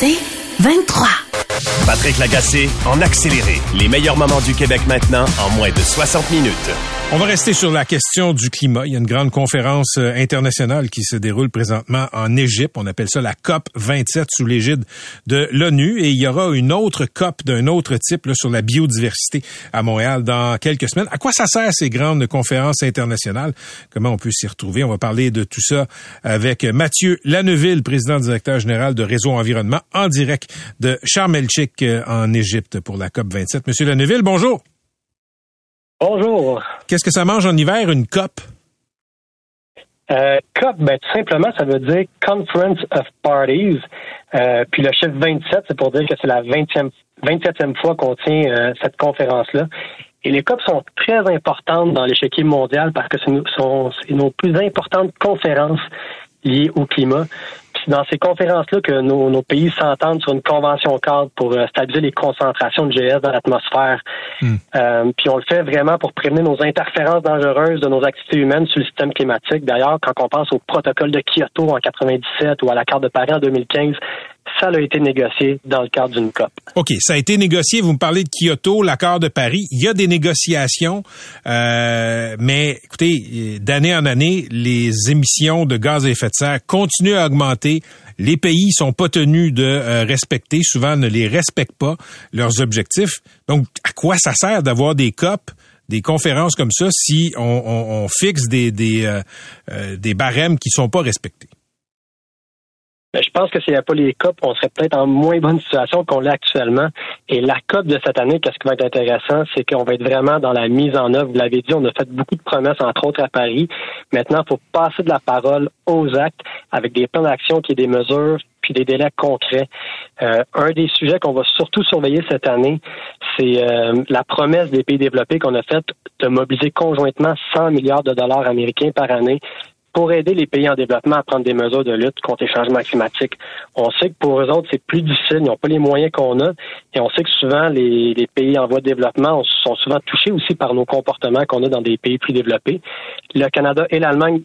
C'est 23. Patrick Lagacé en accéléré. Les meilleurs moments du Québec maintenant en moins de 60 minutes. On va rester sur la question du climat. Il y a une grande conférence euh, internationale qui se déroule présentement en Égypte. On appelle ça la COP 27 sous l'égide de l'ONU. Et il y aura une autre COP d'un autre type là, sur la biodiversité à Montréal dans quelques semaines. À quoi ça sert ces grandes conférences internationales? Comment on peut s'y retrouver? On va parler de tout ça avec Mathieu Lanneville, président directeur général de Réseau Environnement, en direct de Sharm en Égypte pour la COP 27. Monsieur Lanneville, bonjour. Bonjour. Qu'est-ce que ça mange en hiver, une COP? Euh, COP, ben, tout simplement, ça veut dire Conference of Parties. Euh, puis le chiffre 27, c'est pour dire que c'est la 20e, 27e fois qu'on tient euh, cette conférence-là. Et les COP sont très importantes dans l'échiquier mondial parce que c'est nos, sont, c'est nos plus importantes conférences liées au climat. C'est dans ces conférences-là que nos, nos pays s'entendent sur une convention cadre pour euh, stabiliser les concentrations de GS dans l'atmosphère. Hmm. Euh, puis on le fait vraiment pour prévenir nos interférences dangereuses de nos activités humaines sur le système climatique. D'ailleurs, quand on pense au protocole de Kyoto en 97 ou à l'accord de Paris en 2015, ça a été négocié dans le cadre d'une COP. OK, ça a été négocié. Vous me parlez de Kyoto, l'accord de Paris. Il y a des négociations, euh, mais écoutez, d'année en année, les émissions de gaz à effet de serre continuent à augmenter. Les pays sont pas tenus de euh, respecter, souvent ne les respectent pas leurs objectifs. Donc, à quoi ça sert d'avoir des COP? des conférences comme ça si on, on, on fixe des, des, euh, euh, des barèmes qui sont pas respectés? Ben, je pense que s'il n'y a pas les COP, on serait peut-être en moins bonne situation qu'on l'est actuellement. Et la COP de cette année, qu'est-ce qui va être intéressant, c'est qu'on va être vraiment dans la mise en œuvre. Vous l'avez dit, on a fait beaucoup de promesses, entre autres à Paris. Maintenant, il faut passer de la parole aux actes avec des plans d'action qui est des mesures puis des délais concrets. Euh, un des sujets qu'on va surtout surveiller cette année, c'est euh, la promesse des pays développés qu'on a faite de mobiliser conjointement 100 milliards de dollars américains par année pour aider les pays en développement à prendre des mesures de lutte contre les changements climatiques. On sait que pour eux autres, c'est plus difficile, ils n'ont pas les moyens qu'on a, et on sait que souvent, les, les pays en voie de développement sont souvent touchés aussi par nos comportements qu'on a dans des pays plus développés. Le Canada et l'Allemagne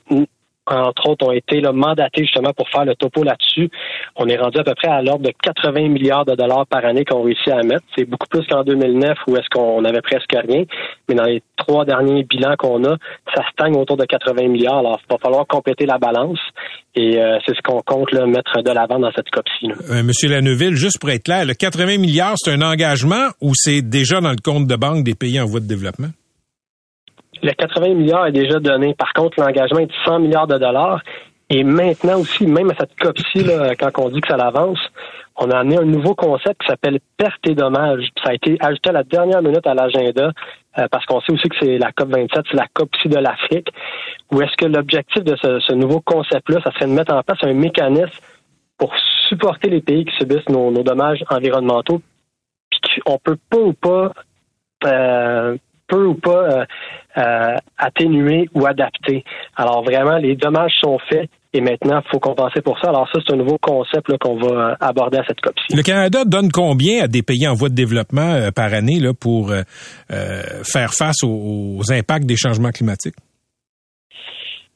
entre autres, ont été là, mandatés justement pour faire le topo là-dessus. On est rendu à peu près à l'ordre de 80 milliards de dollars par année qu'on réussit à mettre. C'est beaucoup plus qu'en 2009 où est-ce qu'on avait presque rien. Mais dans les trois derniers bilans qu'on a, ça stagne autour de 80 milliards. Alors, il va falloir compléter la balance. Et euh, c'est ce qu'on compte mettre de l'avant dans cette COP-ci. Euh, Monsieur Lanneville, juste pour être clair, le 80 milliards, c'est un engagement ou c'est déjà dans le compte de banque des pays en voie de développement? Le 80 milliards est déjà donné. Par contre, l'engagement est de 100 milliards de dollars. Et maintenant aussi, même à cette COP-ci, quand on dit que ça l'avance, on a amené un nouveau concept qui s'appelle perte et dommages. Ça a été ajouté à la dernière minute à l'agenda euh, parce qu'on sait aussi que c'est la COP 27, c'est la COP aussi de l'Afrique. Où est-ce que l'objectif de ce, ce nouveau concept-là, ça serait de mettre en place un mécanisme pour supporter les pays qui subissent nos, nos dommages environnementaux, puis qu'on peut pas ou pas euh, peut ou pas euh, euh, atténuer ou adapter. Alors vraiment, les dommages sont faits et maintenant, il faut compenser pour ça. Alors ça, c'est un nouveau concept qu'on va euh, aborder à cette COP-ci. Le Canada donne combien à des pays en voie de développement euh, par année pour faire face aux impacts des changements climatiques?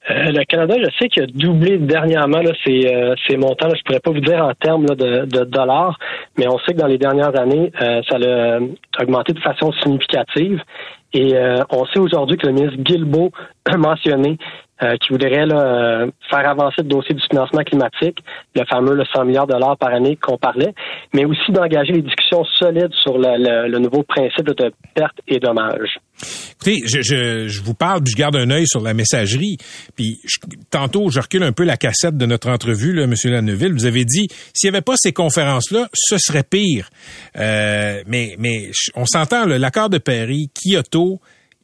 Euh, le Canada, je sais qu'il a doublé dernièrement là, ses, euh, ses montants. Là, je pourrais pas vous dire en termes là, de, de dollars, mais on sait que dans les dernières années, euh, ça a euh, augmenté de façon significative. Et euh, on sait aujourd'hui que le ministre Guilbeault a mentionné euh, qu'il voudrait là, euh, faire avancer le dossier du financement climatique, le fameux le 100 milliards de dollars par année qu'on parlait, mais aussi d'engager les discussions solides sur le, le- le nouveau principe de perte et dommage. Écoutez, je, je, je vous parle, puis je garde un œil sur la messagerie. Puis je- tantôt, je recule un peu la cassette de notre entrevue, là, Monsieur Lanneville. Vous avez dit, s'il n'y avait pas ces conférences-là, ce serait pire. Euh, mais, mais on s'entend, l'accord de Paris, Kyoto,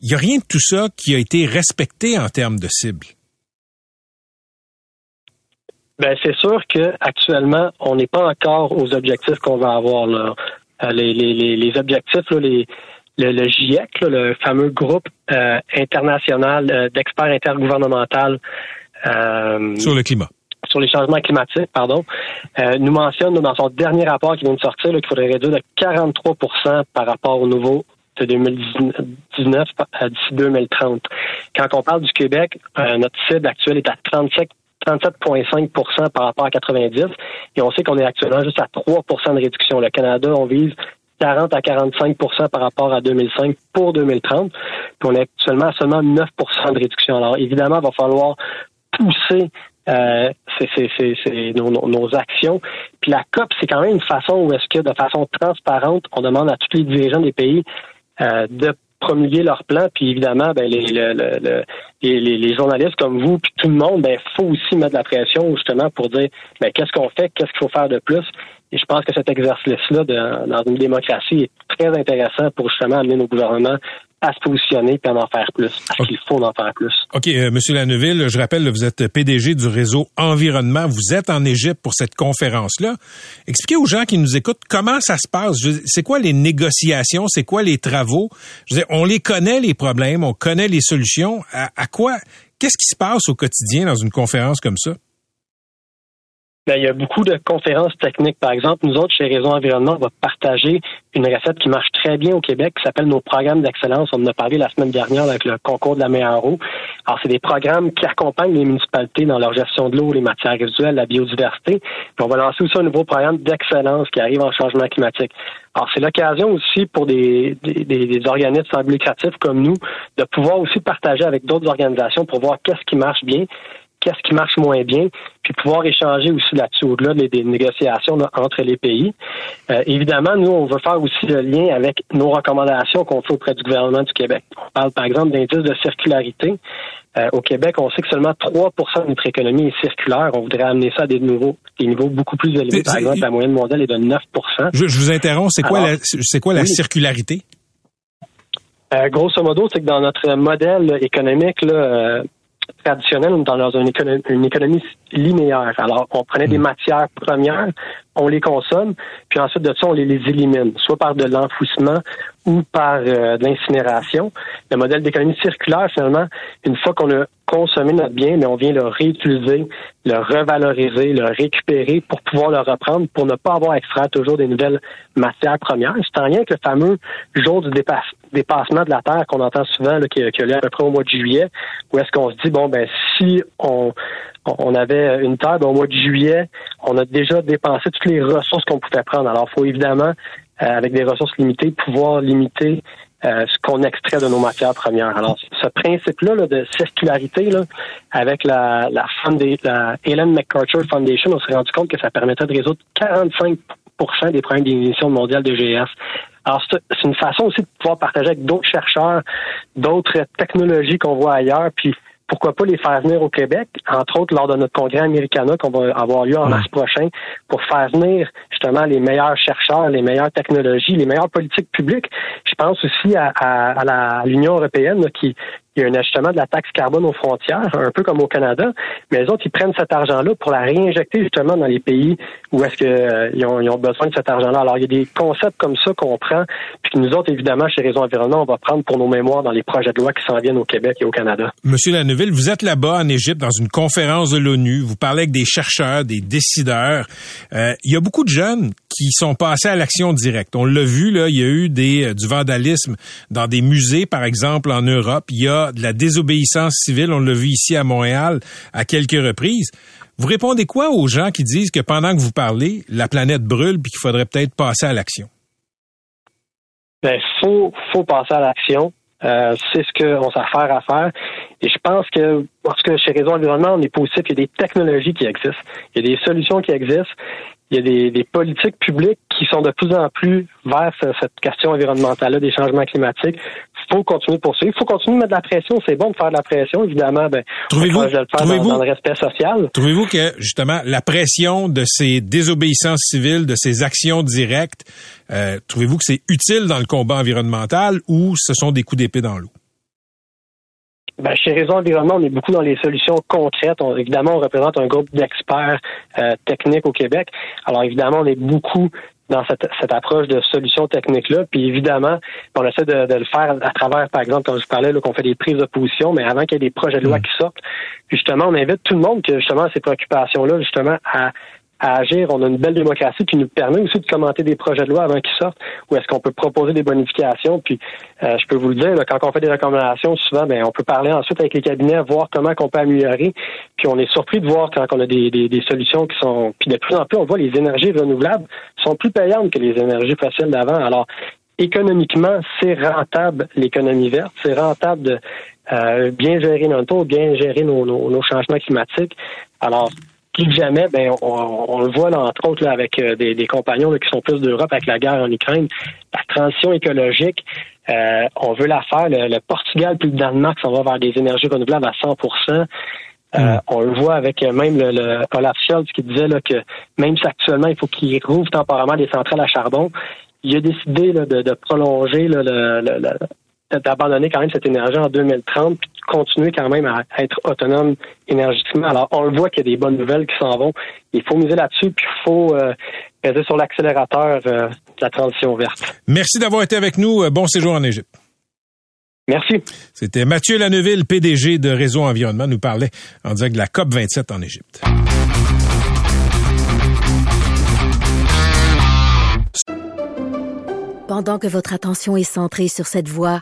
il n'y a rien de tout ça qui a été respecté en termes de cible. Ben c'est sûr que actuellement, on n'est pas encore aux objectifs qu'on va avoir là. Euh, les, les, les, objectifs, là, les, le, le GIEC, le fameux groupe euh, international euh, d'experts intergouvernemental sur le climat sur les changements climatiques, pardon, nous mentionne dans son dernier rapport qui vient de sortir qu'il faudrait réduire de 43% par rapport au nouveau de 2019 d'ici 2030. Quand on parle du Québec, notre cible actuelle est à 37 37,5% par rapport à 90 et on sait qu'on est actuellement juste à 3% de réduction. Le Canada, on vise 40 à 45% par rapport à 2005 pour 2030. Puis on est actuellement à seulement 9% de réduction. Alors évidemment, il va falloir pousser euh, nos, nos, actions. Puis la COP, c'est quand même une façon où est-ce que de façon transparente, on demande à tous les dirigeants des pays euh, de promulguer leur plan, puis évidemment, ben, les, les, les, journalistes comme vous, puis tout le monde, ben, faut aussi mettre de la pression justement pour dire ben, qu'est-ce qu'on fait, qu'est-ce qu'il faut faire de plus? Et je pense que cet exercice-là dans une démocratie est très intéressant pour justement amener nos gouvernements à se positionner et à en faire plus, parce qu'il faut en faire plus. OK, euh, Monsieur Lanneville, je rappelle, vous êtes PDG du réseau Environnement. Vous êtes en Égypte pour cette conférence-là. Expliquez aux gens qui nous écoutent comment ça se passe. C'est quoi les négociations? C'est quoi les travaux? Je on les connaît, les problèmes, on connaît les solutions. à quoi? Qu'est-ce qui se passe au quotidien dans une conférence comme ça? Ben, il y a beaucoup de conférences techniques. Par exemple, nous autres, chez Réseau Environnement, on va partager une recette qui marche très bien au Québec, qui s'appelle nos programmes d'excellence. On en a parlé la semaine dernière avec le concours de la meilleure eau. Alors, c'est des programmes qui accompagnent les municipalités dans leur gestion de l'eau, les matières résiduelles, la biodiversité. Puis on va lancer aussi un nouveau programme d'excellence qui arrive en changement climatique. Alors, c'est l'occasion aussi pour des, des, des organismes sans comme nous de pouvoir aussi partager avec d'autres organisations pour voir qu'est-ce qui marche bien qu'est-ce qui marche moins bien, puis pouvoir échanger aussi là-dessus, au-delà des, négociations entre les pays. Euh, évidemment, nous, on veut faire aussi le lien avec nos recommandations qu'on fait auprès du gouvernement du Québec. On parle, par exemple, d'indice de circularité. Euh, au Québec, on sait que seulement 3% de notre économie est circulaire. On voudrait amener ça à des niveaux, des niveaux beaucoup plus élevés. Par exemple, la moyenne mondiale est de 9 je, je vous interromps. C'est quoi, la, quoi la circularité? Euh, grosso modo, c'est que dans notre modèle économique, là, traditionnelle, dans une économie, une économie linéaire. Alors, on prenait des hmm. matières premières, on les consomme, puis ensuite de ça, on les, élimine, soit par de l'enfouissement ou par euh, de l'incinération. Le modèle d'économie circulaire, finalement, une fois qu'on a consommé notre bien, mais on vient le réutiliser, le revaloriser, le récupérer pour pouvoir le reprendre, pour ne pas avoir à extraire toujours des nouvelles matières premières. C'est en lien avec le fameux jour du dépassement de la Terre qu'on entend souvent, là, qui, qui a lieu à peu près au mois de juillet, où est-ce qu'on se dit, bon, ben si on, on avait une terre au mois de juillet, on a déjà dépensé toutes les ressources qu'on pouvait prendre. Alors, il faut évidemment, euh, avec des ressources limitées, pouvoir limiter euh, ce qu'on extrait de nos matières premières. Alors, ce principe-là de circularité, là, avec la, la, la Ellen MacArthur Foundation, on s'est rendu compte que ça permettait de résoudre 45% des problèmes d'émissions mondiales de GS. Alors, c'est une façon aussi de pouvoir partager avec d'autres chercheurs, d'autres technologies qu'on voit ailleurs, puis pourquoi pas les faire venir au Québec, entre autres lors de notre congrès Americana qu'on va avoir lieu en mars prochain, pour faire venir justement les meilleurs chercheurs, les meilleures technologies, les meilleures politiques publiques. Je pense aussi à, à, l'Union européenne qui, il y a un ajustement de la taxe carbone aux frontières, un peu comme au Canada, mais les autres, ils prennent cet argent-là pour la réinjecter justement dans les pays où est-ce qu'ils euh, ont, ils ont besoin de cet argent-là. Alors, il y a des concepts comme ça qu'on prend, puis que nous autres, évidemment, chez Réseau Environnement, on va prendre pour nos mémoires dans les projets de loi qui s'en viennent au Québec et au Canada. Monsieur Lanneville, vous êtes là-bas en Égypte dans une conférence de l'ONU, vous parlez avec des chercheurs, des décideurs. Euh, il y a beaucoup de jeunes qui sont passés à l'action directe. On l'a vu, là, il y a eu des, euh, du vandalisme dans des musées, par exemple, en Europe. Il y a de la désobéissance civile. On l'a vu ici à Montréal à quelques reprises. Vous répondez quoi aux gens qui disent que pendant que vous parlez, la planète brûle puis qu'il faudrait peut-être passer à l'action? Ben, faut, faut passer à l'action. Euh, c'est ce qu'on s'affaire à faire. Et je pense que, parce que chez Réseau Environnement, on est positif, il y a des technologies qui existent, il y a des solutions qui existent, il y a des, des politiques publiques qui sont de plus en plus vers cette question environnementale-là, des changements climatiques. Il faut continuer de poursuivre. Il faut continuer de mettre de la pression. C'est bon de faire de la pression, évidemment. Ben, trouvez-vous, le faire dans, le respect social. Trouvez-vous que, justement, la pression de ces désobéissances civiles, de ces actions directes, euh, trouvez-vous que c'est utile dans le combat environnemental ou ce sont des coups d'épée dans l'eau? Ben, chez Réseau Environnement, on est beaucoup dans les solutions concrètes. évidemment, on représente un groupe d'experts euh, techniques au Québec. Alors, évidemment, on est beaucoup dans cette, cette approche de solutions techniques-là. Puis évidemment, on essaie de, de, le faire à travers, par exemple, comme je parlais, qu'on fait des prises de position, mais avant qu'il y ait des projets de loi mm. qui sortent. Puis justement, on invite tout le monde qui justement ces préoccupations-là, justement, à à agir. On a une belle démocratie qui nous permet aussi de commenter des projets de loi avant qu'ils sortent, ou est-ce qu'on peut proposer des bonifications. Puis, euh, je peux vous le dire, quand on fait des recommandations, souvent, ben, on peut parler ensuite avec les cabinets, voir comment on peut améliorer. Puis, on est surpris de voir quand on a des, des, solutions qui sont. Puis, de plus en plus, on voit les énergies renouvelables sont plus payantes que les énergies fossiles d'avant. Alors, économiquement, c'est rentable l'économie verte, c'est rentable de euh, bien gérer notre taux, bien gérer nos, nos changements climatiques. Alors, plus que jamais, ben, on, le voit entre autres avec euh, des, compagnons qui sont plus d'Europe avec la guerre en Ukraine. La transition écologique, euh, on veut la faire. Le, Portugal plus le Danemark s'en va vers des énergies renouvelables à 100% euh, hmm. on le voit avec même le, Olaf Scholz qui disait là, que même si actuellement il faut qu'il rouvre temporairement des centrales à charbon, il a décidé de, prolonger le, d'abandonner quand même cette énergie en 2030 puis de continuer quand même à être autonome énergétiquement. Alors, on le voit qu'il y a des bonnes nouvelles qui s'en vont. Il faut miser là-dessus, puis il faut euh, peser sur l'accélérateur euh, de la transition verte. Merci d'avoir été avec nous. Euh, bon séjour en Égypte. Merci. C'était Mathieu Lanneville, PDG de Réseau Environnement, nous parlait en direct de la COP 27 en Égypte. Pendant que votre attention est centrée sur cette voix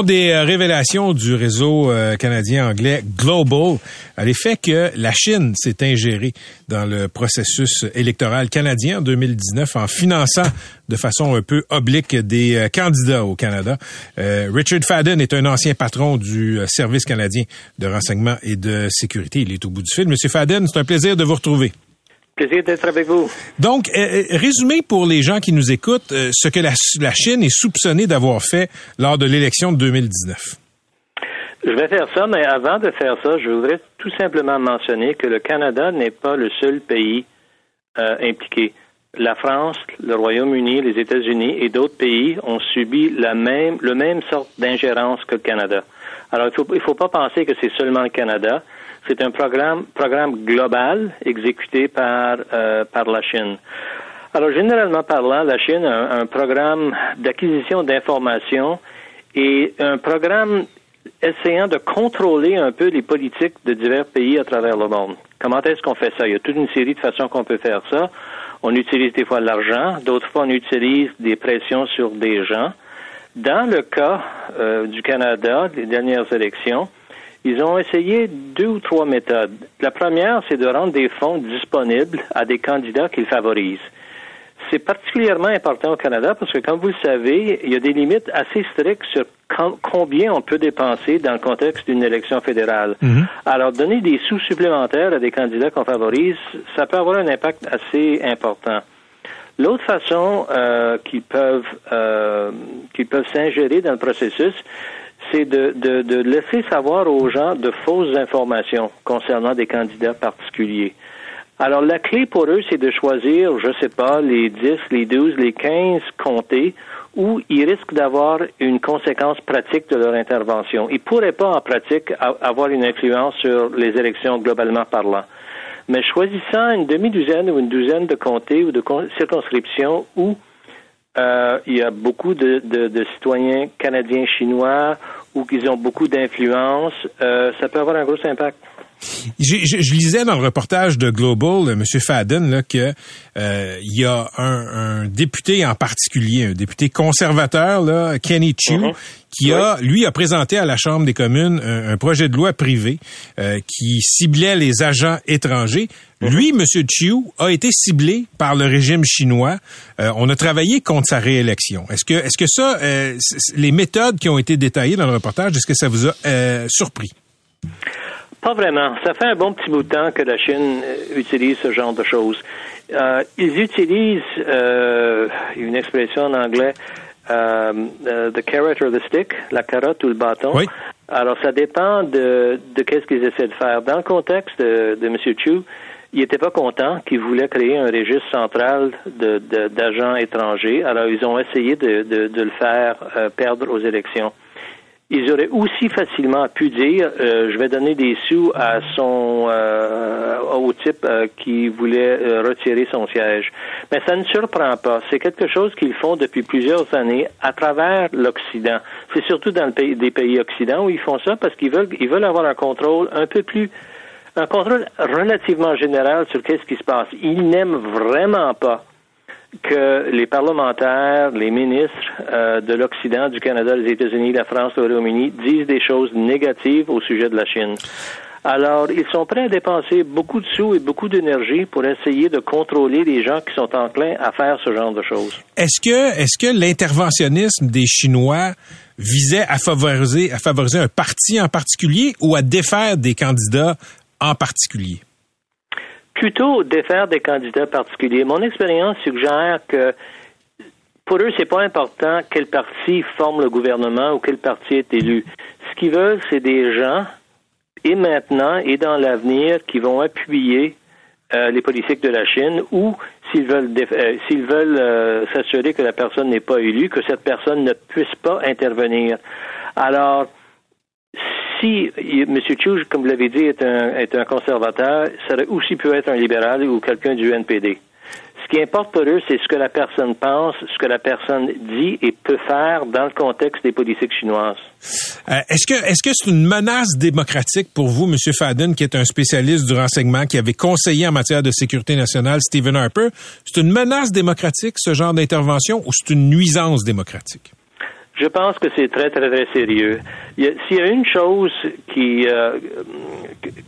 des euh, révélations du réseau euh, canadien anglais Global à l'effet que la Chine s'est ingérée dans le processus électoral canadien en 2019 en finançant de façon un peu oblique des euh, candidats au Canada. Richard Fadden est un ancien patron du Service canadien de renseignement et de sécurité. Il est au bout du fil. Monsieur Fadden, c'est un plaisir de vous retrouver. Plaisir d'être avec vous. Donc, euh, euh, résumez pour les gens qui nous écoutent euh, ce que la, Chine est soupçonnée d'avoir fait lors de l'élection de 2019. Je vais faire ça, mais avant de faire ça, je voudrais tout simplement mentionner que le Canada n'est pas le seul pays impliqué. La France, le Royaume-Uni, les États-Unis et d'autres pays ont subi la même, le même sorte d'ingérence que le Canada. Alors, il ne faut, faut pas penser que c'est seulement le Canada. C'est un programme, programme global exécuté par, euh, par la Chine. Alors, généralement parlant, la Chine a un, programme d'acquisition d'informations et un programme essayant de contrôler un peu les politiques de divers pays à travers le monde. Comment est-ce qu'on fait ça? Il y a toute une série de façons qu'on peut faire ça. On utilise des fois l'argent, d'autres fois on utilise des pressions sur des gens. Dans le cas euh, du Canada, des dernières élections, ils ont essayé deux ou trois méthodes. La première, c'est de rendre des fonds disponibles à des candidats qu'ils favorisent. C'est particulièrement important au Canada parce que, comme vous le savez, il y a des limites assez strictes sur combien on peut dépenser dans le contexte d'une élection fédérale. Mhm. Alors, donner des sous supplémentaires à des candidats qu'on favorise, ça peut avoir un impact assez important. L'autre façon euh, qu'ils peuvent euh, qu'ils peuvent s'ingérer dans le processus, c'est de, de, de, laisser savoir aux gens de fausses informations concernant des candidats particuliers. Alors, la clé pour eux, c'est de choisir, je sais pas, les 10, les 12, les 15 comtés où ils risquent d'avoir une conséquence pratique de leur intervention. Ils pourraient pas, en pratique, avoir une influence sur les élections globalement parlant. Mais choisissant une demi-douzaine ou une douzaine de comtés ou de circonscriptions où euh, il y a beaucoup de, de, de citoyens canadiens chinois ou qu'ils ont beaucoup d'influence, euh, ça peut avoir un gros impact. Je, je, je, lisais dans le reportage de Global, M. Fadden, là, que euh, il y a un, un, député en particulier, un député conservateur, là, Kenny Chu, uh-huh. qui a, lui, a présenté à la Chambre des communes un, projet de loi privé euh, qui ciblait les agents étrangers. Uh-huh. Lui, M. Chu, a été ciblé par le régime chinois. Euh, on a travaillé contre sa réélection. Est-ce que, est-ce que ça, euh, les méthodes qui ont été détaillées dans le reportage, est-ce que ça vous a surpris? Pas vraiment. Ça fait un bon petit bout de temps que la Chine euh, utilise ce genre de choses. Euh, ils utilisent euh, une expression en anglais, euh, euh, the carrot or the stick, la carotte ou le bâton. Oui. Alors, ça dépend de, de qu'est-ce qu'ils essaient de faire. Dans le contexte de, de M. Chu, il n'était pas content qu'il voulait créer un registre central de- de- d'agents étrangers. Alors, ils ont essayé de, de- de le faire euh, perdre aux élections. Ils auraient aussi facilement pu dire euh, je vais donner des sous à son euh, au type euh, qui voulait euh, retirer son siège. Mais ça ne surprend pas. C'est quelque chose qu'ils font depuis plusieurs années à travers l'Occident. C'est surtout dans le pays, des pays occidentaux où ils font ça parce qu'ils veulent ils veulent avoir un contrôle un peu plus un contrôle relativement général sur qu'est-ce qui se passe. Ils n'aiment vraiment pas que les parlementaires, les ministres euh, de l'Occident, du Canada, des États-Unis, la France, le Royaume-Uni disent des choses négatives au sujet de la Chine. Alors, ils sont prêts à dépenser beaucoup de sous et beaucoup d'énergie pour essayer de contrôler les gens qui sont enclins à faire ce genre de choses. Est-ce que, est-ce que l'interventionnisme des Chinois visait à favoriser, à favoriser un parti en particulier ou à défaire des candidats en particulier? Plutôt défaire des candidats particuliers. Mon expérience suggère que pour eux, c'est pas important quel parti forme le gouvernement ou quel parti est élu. Ce qu'ils veulent, c'est des gens, et maintenant et dans l'avenir, qui vont appuyer euh, les politiques de la Chine ou s'ils veulent euh, s'ils veulent euh, s'assurer que la personne n'est pas élue, que cette personne ne puisse pas intervenir. Alors, si M. Chu, comme vous l'avez dit, est un, conservateur, ça aurait aussi pu être un libéral ou quelqu'un du NPD. Ce qui importe pour eux, c'est ce que la personne pense, ce que la personne dit et peut faire dans le contexte des politiques chinoises. Euh, est-ce que c'est une menace démocratique pour vous, M. Fadden, qui est un spécialiste du renseignement, qui avait conseillé en matière de sécurité nationale Stephen Harper? C'est une menace démocratique, ce genre d'intervention, ou c'est une nuisance démocratique? Je pense que c'est très, très, très sérieux. S'il y a une chose qui, euh,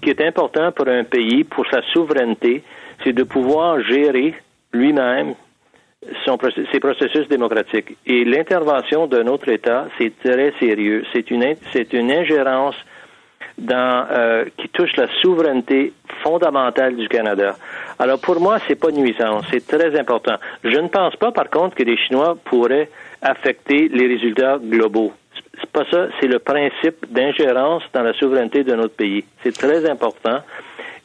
est importante pour un pays, pour sa souveraineté, c'est de pouvoir gérer lui-même ses processus démocratiques. Et l'intervention d'un autre État, c'est très sérieux. C'est une, c'est une ingérence dans, euh, qui touche la souveraineté fondamentale du Canada. Alors pour moi, c'est pas nuisance, c'est très important. Je ne pense pas, par contre, que les Chinois pourraient affecter les résultats globaux. C'est pas ça, c'est le principe d'ingérence dans la souveraineté de notre pays. C'est très important.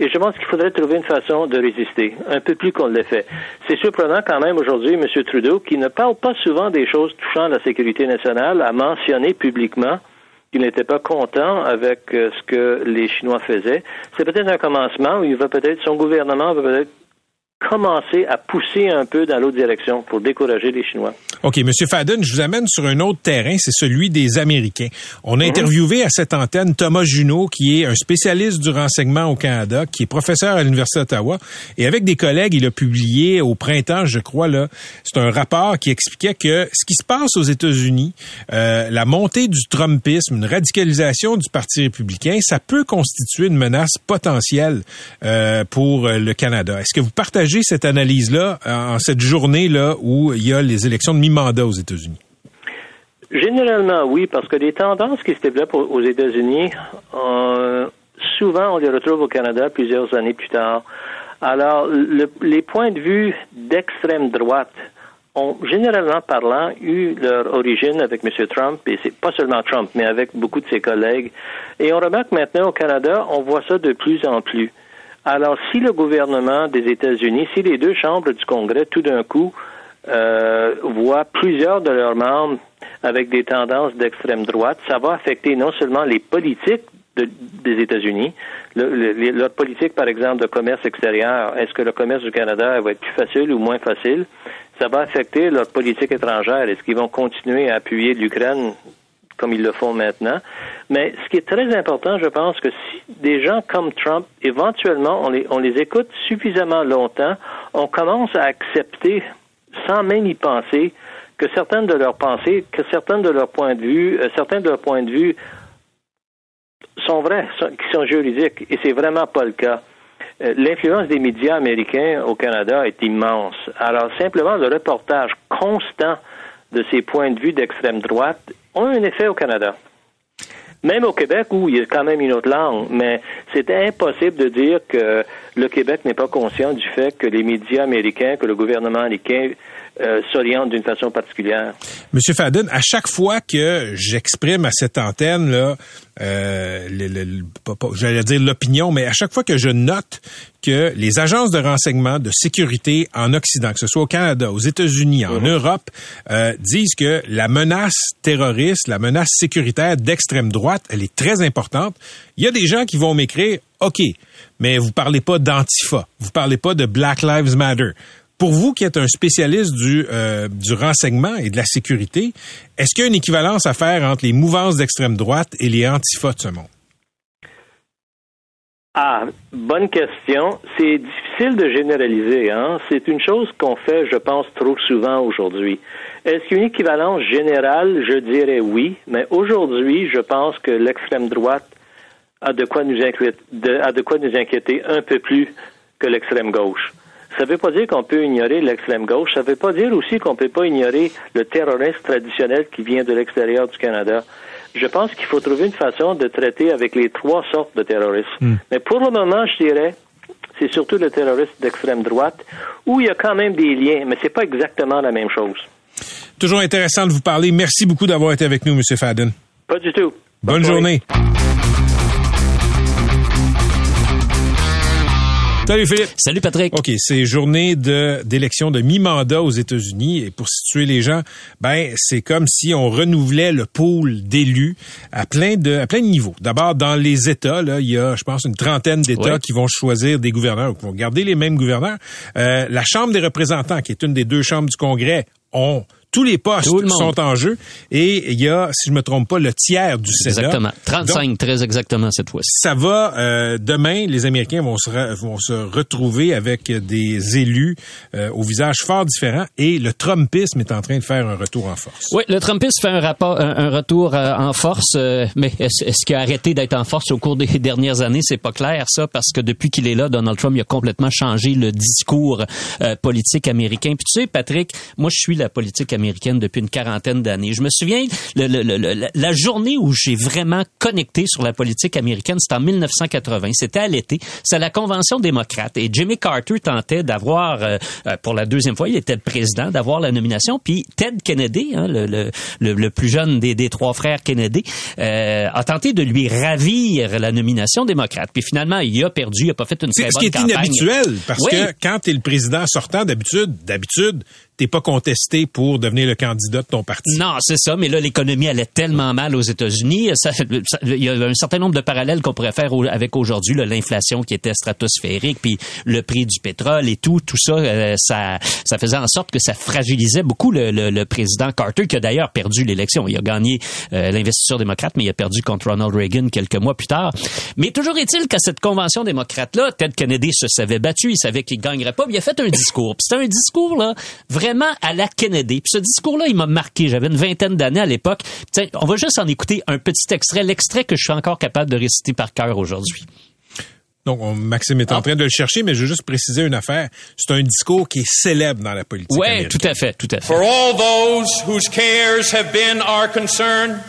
Et je pense qu'il faudrait trouver une façon de résister, un peu plus qu'on le fait. C'est surprenant quand même aujourd'hui, M. Trudeau, qui ne parle pas souvent des choses touchant la sécurité nationale, a mentionné publiquement qu'il n'était pas content avec euh, ce que les Chinois faisaient. C'est peut-être un commencement où il va peut-être, son gouvernement va peut-être commencer à pousser un peu dans l'autre direction pour décourager les Chinois. OK, M. Fadden, je vous amène sur un autre terrain, c'est celui des Américains. On a interviewé à cette antenne Thomas Junot, qui est un spécialiste du renseignement au Canada, qui est professeur à l'Université d'Ottawa, et avec des collègues, il a publié au printemps, je crois, là, c'est un rapport qui expliquait que ce qui se passe aux États-Unis, euh, la montée du Trumpisme, une radicalisation du Parti républicain, ça peut constituer une menace potentielle euh, pour euh, le Canada. Est-ce que vous partagez cette analyse-là en cette journée-là où il y a les élections de mi-mandat aux États-Unis? Généralement, oui, parce que les tendances qui se développent aux États-Unis, euh, souvent on les retrouve au Canada plusieurs années plus tard. Alors, le- les points de vue d'extrême droite ont généralement parlant eu leur origine avec M. Trump, et c'est pas seulement Trump, mais avec beaucoup de ses collègues. Et on remarque maintenant au Canada, on voit ça de plus en plus. Alors, si le gouvernement des États-Unis, si les deux chambres du Congrès, tout d'un coup, euh, voient plusieurs de leurs membres avec des tendances d'extrême droite, ça va affecter non seulement les politiques de- des États-Unis, leur politique, par exemple, de commerce extérieur. Est-ce que le commerce du Canada va être plus facile ou moins facile? Ça va affecter leur politique étrangère. Est-ce qu'ils vont continuer à appuyer l'Ukraine comme ils le font maintenant. Mais ce qui est très important, je pense que si des gens comme Trump, éventuellement, on les, on les écoute suffisamment longtemps, on commence à accepter, sans même y penser, que certaines de leurs pensées, que certaines de leurs points de vue, euh, certains de leurs points de vue sont vrais, qui sont juridiques, et c'est vraiment pas le cas. Euh, L'influence des médias américains au Canada est immense. Alors, simplement, le reportage constant de ces points de vue d'extrême droite ont un effet au Canada. Même au Québec, où il y a quand même une autre langue, mais c'est impossible de dire que le Québec n'est pas conscient du fait que les médias américains, que le gouvernement américain euh, s'oriente d'une façon particulière. Monsieur Fadden, à chaque fois que j'exprime à cette antenne là, euh, le- le- le- j'allais dire l'opinion, mais à chaque fois que je note que les agences de renseignement de sécurité en Occident, que ce soit au Canada, aux États-Unis, en Europe, euh, disent que la menace terroriste, la menace sécuritaire d'extrême droite, elle est très importante. Il y a des gens qui vont m'écrire, OK, mais vous parlez pas d'Antifa, vous parlez pas de Black Lives Matter. Pour vous qui êtes un spécialiste du, euh, du renseignement et de la sécurité, est-ce qu'il y a une équivalence à faire entre les mouvances d'extrême droite et les antifas de ce monde? Ah, bonne question. C'est difficile de généraliser. Hein? C'est une chose qu'on fait, je pense, trop souvent aujourd'hui. Est-ce qu'il y a une équivalence générale? Je dirais oui, mais aujourd'hui, je pense que l'extrême droite a de quoi nous inquiéter, a de quoi nous inquiéter un peu plus que l'extrême gauche. Ça ne veut pas dire qu'on peut ignorer l'extrême gauche. Ça ne veut pas dire aussi qu'on ne peut pas ignorer le terrorisme traditionnel qui vient de l'extérieur du Canada. Je pense qu'il faut trouver une façon de traiter avec les trois sortes de terrorisme. Mais pour le moment, je dirais, c'est surtout le terrorisme d'extrême droite, où il y a quand même des liens, mais c'est pas exactement la même chose. Toujours intéressant de vous parler. Merci beaucoup d'avoir été avec nous, M. Fadden. Pas du tout. Bonne journée. Salut Philippe. Salut Patrick. OK, c'est journée de d'élection de mi-mandat aux États-Unis et pour situer les gens, ben c'est comme si on renouvelait le pool d'élus à plein de à plein de niveaux. D'abord dans les États, là, il y a je pense une trentaine d'États Ouais. qui vont choisir des gouverneurs ou qui vont garder les mêmes gouverneurs. Euh, la Chambre des représentants, qui est une des deux chambres du Congrès, ont tous les postes le sont en jeu et il y a, si je me trompe pas, le tiers du Sénat. Exactement. 35, Donc, très exactement cette fois-ci. ça va euh, demain, les Américains vont se, vont se retrouver avec des élus euh, au visage fort différent et le Trumpisme est en train de faire un retour en force. Oui, le Trumpisme fait un, rapport, un, un retour euh, en force, euh, mais est-ce, est-ce qu'il a arrêté d'être en force au cours des dernières années? C'est pas clair, ça, parce que depuis qu'il est là, Donald Trump il a complètement changé le discours euh, politique américain. Puis tu sais, Patrick, moi, je suis la politique américaine depuis une quarantaine d'années. Je me souviens, le- le- le- le- la journée où j'ai vraiment connecté sur la politique américaine, c'était en 1980. C'était à l'été. C'était la Convention démocrate. Et Jimmy Carter tentait d'avoir, euh, euh, pour la deuxième fois, il était le président, d'avoir la nomination. Puis Ted Kennedy, hein, le, plus jeune des, des trois frères Kennedy, euh, a tenté de lui ravir la nomination démocrate. Puis finalement, il a perdu. Il a pas fait une C'est très ce bonne qui est campagne. inhabituel parce Oui. que quand tu es le président sortant d'habitude, d'habitude, t'es pas contesté pour devenir le candidat de ton parti. Non, c'est ça, mais là, l'économie allait tellement mal aux États-Unis. Il y a un certain nombre de parallèles qu'on pourrait faire avec aujourd'hui, l'inflation qui était stratosphérique, puis le prix du pétrole et tout, tout ça, euh, ça, faisait en sorte que ça fragilisait beaucoup le, président Carter, qui a d'ailleurs perdu l'élection. Il a gagné euh, l'investiture démocrate, mais il a perdu contre Ronald Reagan quelques mois plus tard. Mais toujours est-il qu'à cette convention démocrate-là, Ted Kennedy se savait battu, il savait qu'il gagnerait pas, puis il a fait un discours. C'était un discours, là, vraiment à la Kennedy. Puis ce discours-là, il m'a marqué. J'avais une vingtaine d'années à l'époque. Tiens, on va juste en écouter un petit extrait, l'extrait que je suis encore capable de réciter par cœur aujourd'hui. Donc, on- Maxime est en Ah. train de le chercher, mais je veux juste préciser une affaire. C'est un discours qui est célèbre dans la politique. Américaine. tout à fait, tout à fait. For all those whose cares have been our concern,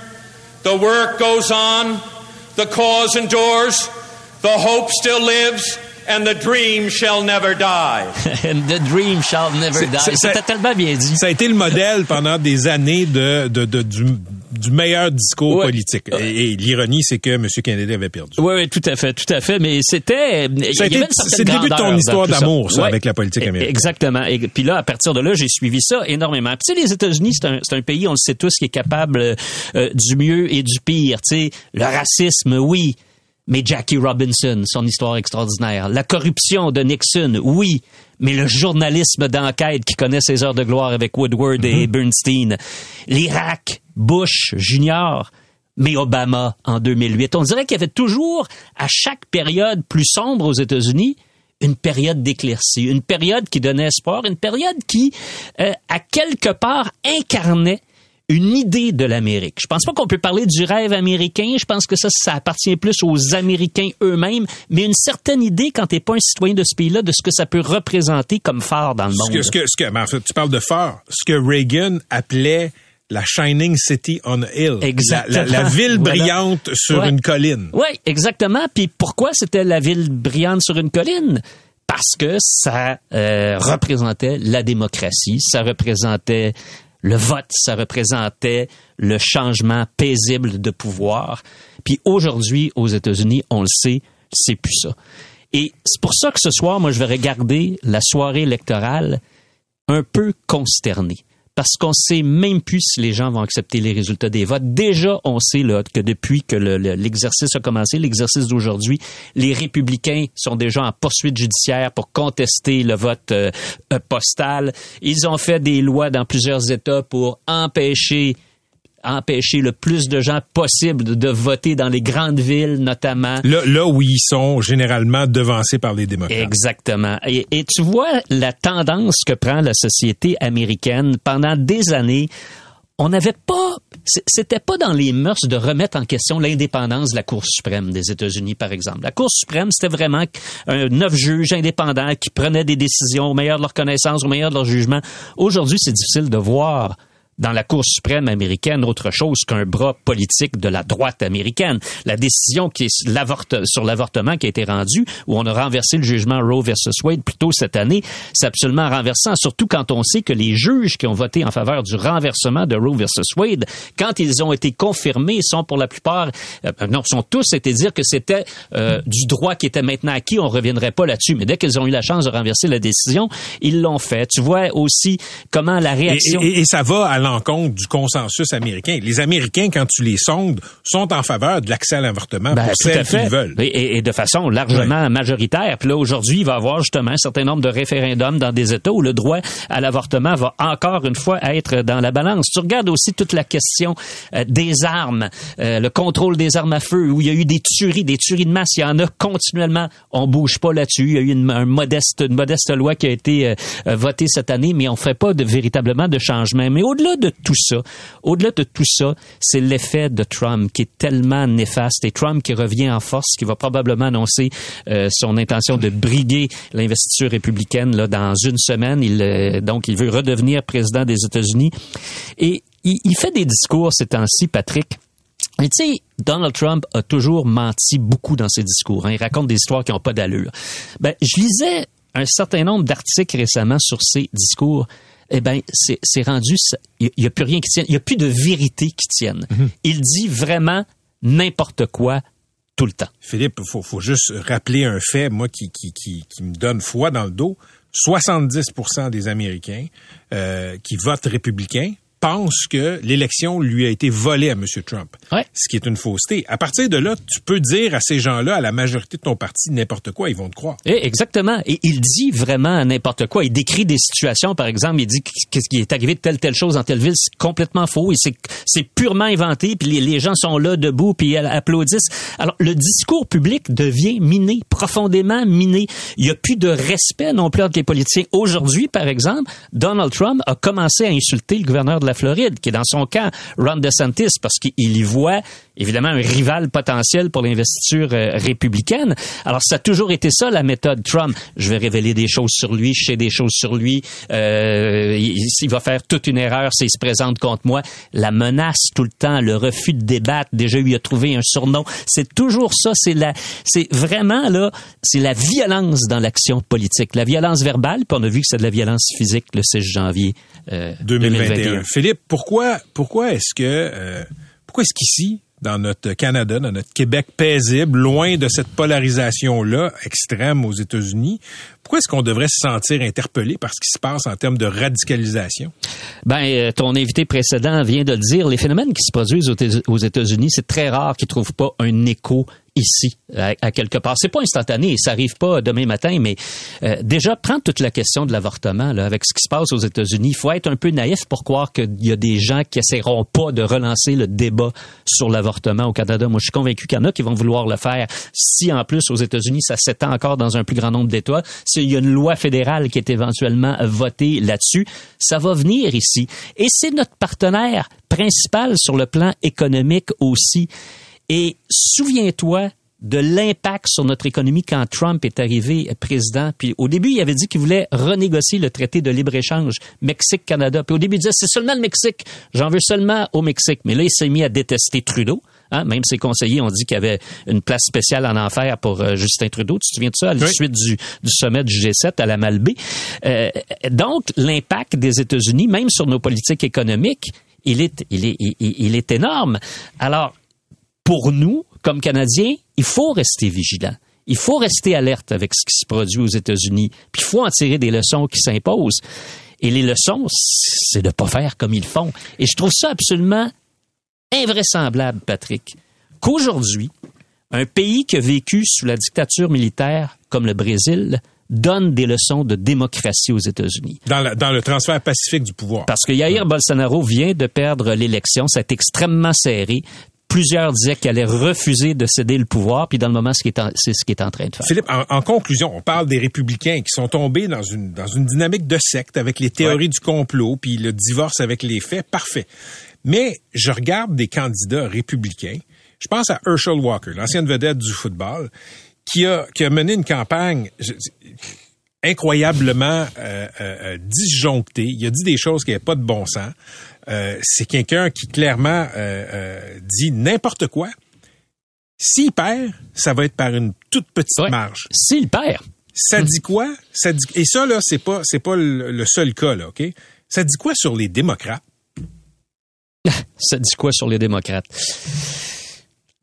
the work goes on, the cause endures, the hope still lives, and the dream shall never die. And the dream shall never die. c'est- C'était tellement bien dit. Ça a été le modèle pendant des années de, de, de- du, du meilleur discours Ouais. politique. Et, et l'ironie, c'est que M. Kennedy avait perdu. Oui, oui, tout à fait, tout à fait. Mais c'était. c'est le début de ton histoire d'amour, ça, Ouais. avec la politique E- américaine. Exactement. Et puis là, à partir de là, j'ai suivi ça énormément. Puis tu sais, les États-Unis, c'est un, c'est un pays, on le sait tous, qui est capable euh, du mieux et du pire. Tu sais, le racisme, oui. Mais Jackie Robinson, son histoire extraordinaire. La corruption de Nixon, oui. Mais le journalisme d'enquête qui connaît ses heures de gloire avec Woodward et Bernstein. L'Irak, Bush Junior mais Obama en 2008. On dirait qu'il y avait toujours, à chaque période plus sombre aux États-Unis, une période d'éclaircie, une période qui donnait espoir, une période qui, euh, à quelque part, incarnait une idée de l'Amérique. Je pense pas qu'on peut parler du rêve américain. Je pense que ça, ça appartient plus aux Américains eux-mêmes, mais une certaine idée, quand t'es pas un citoyen de ce pays-là, de ce que ça peut représenter comme phare dans le Ce monde. que, ce que, ce que, ben, en fait, tu parles de fort. Ce que Reagan appelait la Shining City on a Hill. Exactement. La, la- la ville Voilà. brillante sur Ouais. une colline. Oui, exactement. Puis pourquoi c'était la ville brillante sur une colline? Parce que ça euh, représentait la démocratie, ça représentait le vote, ça représentait le changement paisible de pouvoir. Puis aujourd'hui, aux États-Unis, on le sait, c'est plus ça. Et c'est pour ça que ce soir, moi, je vais regarder la soirée électorale un peu consterné. Parce qu'on sait même plus si les gens vont accepter les résultats des votes. Déjà, on sait que depuis que le- le- l'exercice a commencé, l'exercice d'aujourd'hui, les républicains sont déjà en poursuite judiciaire pour contester le vote euh, euh, postal. Ils ont fait des lois dans plusieurs États pour empêcher empêcher le plus de gens possible de, voter dans les grandes villes, notamment. Là, là où ils sont généralement devancés par les démocrates. Exactement. Et, et tu vois la tendance que prend la société américaine pendant des années. On n'avait pas, c'était pas dans les mœurs de remettre en question l'indépendance de la Cour suprême des États-Unis, par exemple. La Cour suprême, c'était vraiment un neuf juges indépendants qui prenaient des décisions au meilleur de leur connaissance, au meilleur de leur jugement. Aujourd'hui, c'est difficile de voir dans la Cour suprême américaine autre chose qu'un bras politique de la droite américaine. La décision qui est sur l'avorte- sur l'avortement qui a été rendue, où on a renversé le jugement Roe versus Wade plus tôt cette année, c'est absolument renversant, surtout quand on sait que les juges qui ont voté en faveur du renversement de Roe versus Wade, quand ils ont été confirmés, sont pour la plupart, euh, non, sont tous été dire que c'était euh, du droit qui était maintenant acquis, on reviendrait pas là-dessus. Mais dès qu'ils ont eu la chance de renverser la décision, ils l'ont fait. Tu vois aussi comment la Et, réaction... et- et ça va à l'encontre du consensus américain. Les Américains, quand tu les sondes, sont en faveur de l'accès à l'avortement Ben, pour celles veulent. Et, de façon largement majoritaire. Puis là, aujourd'hui, il va y avoir justement un certain nombre de référendums dans des États où le droit à l'avortement va encore une fois être dans la balance. Tu regardes aussi toute la question euh, des armes, euh, le contrôle des armes à feu, où il y a eu des tueries, des tueries de masse. Il y en a continuellement. On bouge pas là-dessus. Il y a eu une, un modeste, une modeste loi qui a été euh, euh, votée cette année, mais on fait pas de, véritablement de changement. Mais au-delà de tout ça, au-delà de tout ça, c'est l'effet de Trump qui est tellement néfaste et Trump qui revient en force, qui va probablement annoncer euh, son intention de briguer l'investiture républicaine dans une semaine. Euh, donc, il veut redevenir président des États-Unis. Et il, fait des discours ces temps-ci, Patrick. Et tu sais, Donald Trump a toujours menti beaucoup dans ses discours. hein. Il raconte des histoires qui n'ont pas d'allure. Ben, je lisais un certain nombre d'articles récemment sur ses discours. Eh ben, c'est c'est rendu, il n'y a plus rien qui tienne. Il n'y a plus de vérité qui tienne. Il dit vraiment n'importe quoi tout le temps. Philippe, faut, faut juste rappeler un fait, moi, qui, qui, qui, qui me donne foi dans le dos. 70% des Américains euh, qui votent républicains pensent que l'élection lui a été volée à M. Trump. Ouais. Ce qui est une fausseté. À partir de là, tu peux dire à ces gens-là, à la majorité de ton parti, n'importe quoi, ils vont te croire. Eh, exactement. Et il dit vraiment n'importe quoi. Il décrit des situations, par exemple, il dit qu'est-ce qui est arrivé de telle telle chose dans telle ville, c'est complètement faux et c'est purement inventé. Puis les, les gens sont là debout puis ils applaudissent. Alors le discours public devient miné, profondément miné. Il y a plus de respect non plus entre les politiciens. Aujourd'hui, par exemple, Donald Trump a commencé à insulter le gouverneur de la Floride, qui est dans son camp, Ron DeSantis, parce qu'il y voit évidemment un rival potentiel pour l'investiture euh, républicaine. Alors, ça a toujours été ça, la méthode Trump. Je vais révéler des choses sur lui, je sais des choses sur lui, euh, il, il va faire toute une erreur s'il se présente contre moi. La menace tout le temps, le refus de débattre, déjà il a trouvé un surnom. C'est toujours ça, c'est la, c'est vraiment là, c'est la violence dans l'action politique, la violence verbale, puis on a vu que c'est de la violence physique le 6 janvier euh, 2021. 2021. Philippe, pourquoi, pourquoi est-ce que, euh, pourquoi est-ce qu'ici, dans notre Canada, dans notre Québec paisible, loin de cette polarisation-là extrême aux États-Unis, pourquoi est-ce qu'on devrait se sentir interpellé par ce qui se passe en termes de radicalisation? Ben, euh, ton invité précédent vient de le dire, les phénomènes qui se produisent aux États- aux États-Unis, c'est très rare qu'ils trouvent pas un écho ici, à, quelque part. C'est pas instantané, ça arrive pas demain matin, mais euh, déjà, prendre toute la question de l'avortement, là, avec ce qui se passe aux États-Unis, il faut être un peu naïf pour croire qu'il y a des gens qui essaieront pas de relancer le débat sur l'avortement au Canada. Moi, je suis convaincu qu'il y en a qui vont vouloir le faire. Si, en plus, aux États-Unis, ça s'étend encore dans un plus grand nombre d'États, s'il y a une loi fédérale qui est éventuellement votée là-dessus, ça va venir ici. Et c'est notre partenaire principal sur le plan économique aussi. Et souviens-toi de l'impact sur notre économie quand Trump est arrivé président. Puis au début, il avait dit qu'il voulait renégocier le traité de libre-échange Mexique-Canada. Puis au début, il disait, c'est seulement le Mexique. J'en veux seulement au Mexique. Mais là, il s'est mis à détester Trudeau. Hein? Même ses conseillers ont dit qu'il y avait une place spéciale en enfer pour euh, Justin Trudeau. Tu te souviens de ça? À la suite du, du, sommet du G7 à la Malbaie? Euh, donc, l'impact des États-Unis, même sur nos politiques économiques, il est, il est, il, il est énorme. Alors, pour nous, comme Canadiens, il faut rester vigilant. Il faut rester alerte avec ce qui se produit aux États-Unis. Puis il faut en tirer des leçons qui s'imposent. Et les leçons, c'est de pas faire comme ils font. Et je trouve ça absolument invraisemblable, Patrick, qu'aujourd'hui, un pays qui a vécu sous la dictature militaire comme le Brésil donne des leçons de démocratie aux États-Unis. Dans, la, dans, le transfert pacifique du pouvoir. Parce que Jair Bolsonaro vient de perdre l'élection, c'est extrêmement serré. Plusieurs disaient qu'elle allait refuser de céder le pouvoir, puis dans le moment, c'est ce qu'il est en train de faire. Philippe, en, en, conclusion, on parle des républicains qui sont tombés dans une, dans une dynamique de secte avec les théories ouais. du complot, puis le divorce avec les faits. Parfait. Mais je regarde des candidats républicains. Je pense à Herschel Walker, l'ancienne vedette du football, qui a, qui a mené une campagne incroyablement euh, euh, disjonctée. Il a dit des choses qui n'avaient pas de bon sens. Euh, c'est quelqu'un qui clairement dit n'importe quoi. S'il perd, ça va être par une toute petite ouais. marge. S'il perd. Ça dit quoi? Ça dit, et ça, là, c'est pas, c'est pas le, le seul cas, là, OK? Ça dit quoi sur les démocrates? ça dit quoi sur les démocrates?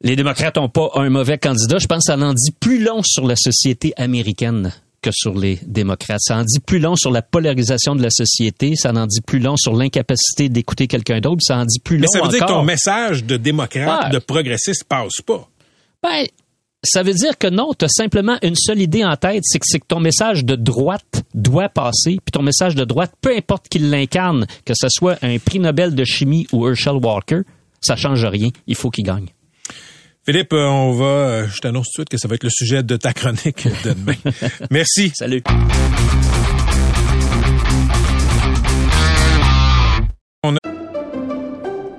Les démocrates n'ont pas un mauvais candidat. Je pense que ça en dit plus long sur la société américaine que sur les démocrates. Ça en dit plus long sur la polarisation de la société. Ça en dit plus long sur l'incapacité d'écouter quelqu'un d'autre. Ça en dit plus long Mais ça veut encore... dire que ton message de démocrate, ah. de progressiste passe pas. Ben, ça veut dire que non, tu as simplement une seule idée en tête, c'est que, ton message de droite doit passer, puis ton message de droite, peu importe qu'il l'incarne, que ce soit un prix Nobel de chimie ou Herschel Walker, ça change rien, il faut qu'il gagne. Philippe, on va, je t'annonce tout de suite que ça va être le sujet de ta chronique de demain. Merci. Salut.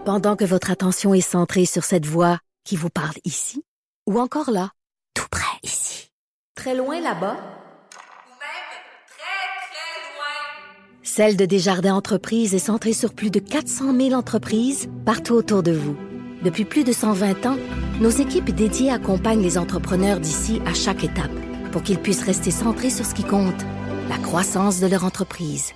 Pendant que votre attention est centrée sur cette voix qui vous parle ici, ou encore là, tout près ici, très loin là-bas, ou même très, très loin, Celle de Desjardins Entreprises est centrée sur plus de 400 000 entreprises partout autour de vous. Depuis plus de 120 ans, nos équipes dédiées accompagnent les entrepreneurs d'ici à chaque étape pour qu'ils puissent rester centrés sur ce qui compte, la croissance de leur entreprise.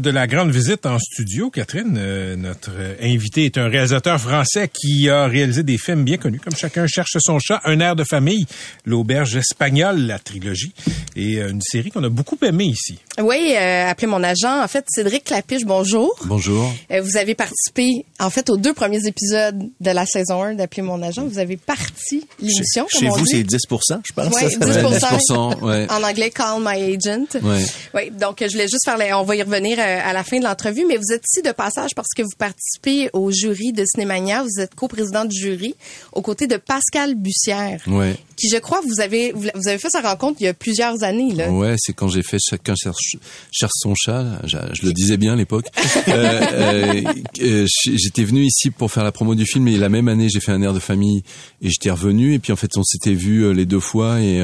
De la grande visite en studio, Catherine, euh, notre invité est un réalisateur français qui a réalisé des films bien connus, comme Chacun cherche son chat, Un air de famille, L'auberge espagnole, la trilogie, et euh, une série qu'on a beaucoup aimée ici. Oui, euh, appelez mon agent. En fait, Cédric Clapiche, bonjour. Bonjour. Euh, vous avez participé, en fait, aux deux premiers épisodes de la saison 1 d'appeler mon agent. Vous avez parti l'émission. Chez, chez vous, c'est 10 je pense. Oui, 10, 10 ouais. En anglais, call my agent. Ouais. Oui, donc je voulais juste faire, les, on va y revenir à la fin de l'entrevue, mais vous êtes ici de passage parce que vous participez au jury de Cinémania. Vous êtes coprésident du jury aux côtés de Pascal Bussière. Ouais. Qui, je crois, vous avez, vous avez fait sa rencontre il y a plusieurs années, là. Ouais, c'est quand j'ai fait Chacun cherche, cherche son chat. Je, je, le disais bien à l'époque. euh, euh, j'étais venu ici pour faire la promo du film et la même année, j'ai fait un air de famille et j'étais revenu. Et puis, en fait, on s'était vu les deux fois et,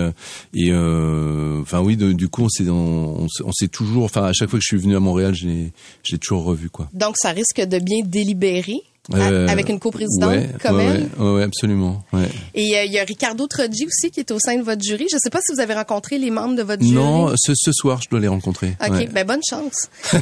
et euh, enfin, oui, de, du coup, on s'est, on, on s'est toujours, enfin, à chaque fois que je suis venu à Montréal, j'ai, toujours revu, quoi. Donc, ça risque de bien délibérer. Euh, avec une coprésidente ouais, comme ouais, elle? Oui, ouais, absolument. Et il euh, y a Ricardo Troggi aussi qui est au sein de votre jury. Je ne sais pas si vous avez rencontré les membres de votre jury. Non, ce, ce soir, je dois les rencontrer. OK, ben bonne chance.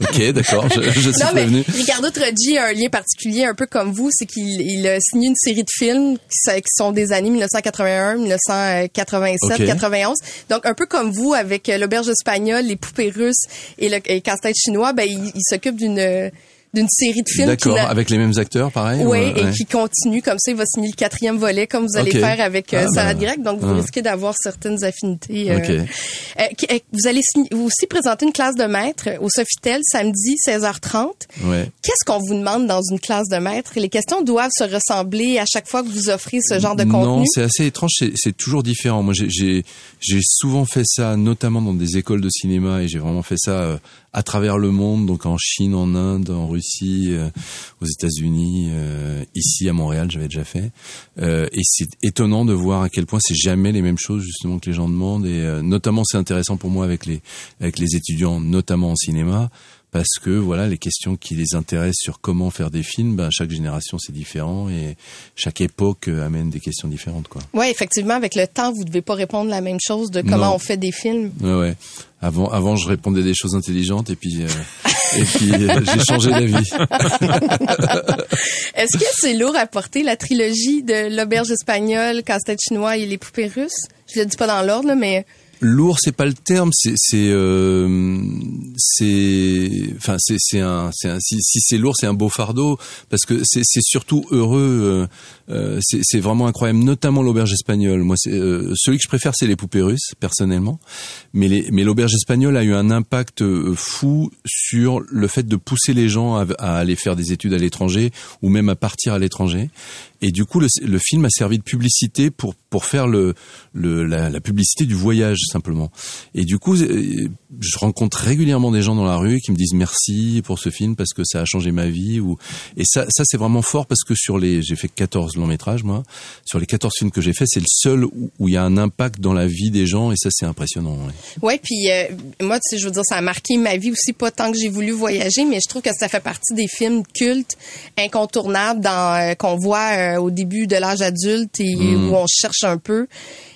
OK, d'accord, je, je suis non, prévenu. Mais Ricardo Troggi a un lien particulier, un peu comme vous, c'est qu'il il a signé une série de films qui, qui sont des années 1981, 1987, OK. 91. Donc, un peu comme vous, avec l'auberge espagnole, les poupées russes et le et casse-tête chinois, ben, il, il s'occupe d'une d'une série de films. D'accord, avec les mêmes acteurs, pareil. Oui, ouais, et ouais. qui continue comme ça. Il va signer le quatrième volet, comme vous allez Okay. faire avec euh, Ah, Sarah ben. Donc, vous ah. risquez d'avoir certaines affinités. euh, Ok. euh, euh, vous allez vous aussi présenter une classe de maître au Sofitel samedi 16h30. Ouais. Qu'est-ce qu'on vous demande dans une classe de maître? Les questions doivent se ressembler à chaque fois que vous offrez ce genre de Non, contenu? c'est assez étrange, c'est- toujours différent. Moi, j'ai- souvent fait ça, notamment dans des écoles de cinéma, et j'ai vraiment fait ça euh, à travers le monde, donc en Chine, en Inde, en Russie. Euh, aux États-Unis, euh, ici à Montréal, j'avais déjà fait. Euh, et c'est étonnant de voir à quel point c'est jamais les mêmes choses justement que les gens demandent. Et euh, notamment, c'est intéressant pour moi avec les avec les étudiants, notamment en cinéma, parce que voilà les questions qui les intéressent sur comment faire des films, ben, chaque génération c'est différent et chaque époque euh, amène des questions différentes quoi. Oui, effectivement, avec le temps, vous devez pas répondre la même chose de comment Non. on fait des films. Ouais, ouais. Avant, avant, je répondais des choses intelligentes et puis, euh, et puis euh, j'ai changé d'avis. Est-ce que c'est lourd à porter la trilogie de l'auberge espagnole, casse-tête chinois et les poupées russes? Je le dis pas dans l'ordre, mais Lourd, c'est pas le terme. C'est, c'est, euh, c'est, enfin, c'est, un, c'est un. Si, si c'est lourd, c'est un beau fardeau parce que c'est, c'est surtout heureux. Euh, c'est, vraiment incroyable, notamment l'auberge espagnole. Moi, euh, celui que je préfère, c'est les poupées russes, personnellement. Mais les, mais l'auberge espagnole a eu un impact euh, fou sur le fait de pousser les gens à, à aller faire des études à l'étranger ou même à partir à l'étranger. Et du coup, le, le film a servi de publicité pour pour faire le, le la, la publicité du voyage simplement. Et du coup, euh, je rencontre régulièrement des gens dans la rue qui me disent merci pour ce film parce que ça a changé ma vie. Ou et ça, ça c'est vraiment fort parce que sur les, j'ai fait 14 longs métrages moi. Sur les 14 films que j'ai fait, c'est le seul où, il y a un impact dans la vie des gens et ça c'est impressionnant. ouais. ouais, puis euh, moi, tu sais, je veux dire, ça a marqué ma vie aussi, pas tant que j'ai voulu voyager, mais je trouve que ça fait partie des films cultes, incontournables, dans euh, qu'on voit euh, au début de l'âge adulte et Mm. où on cherche un peu.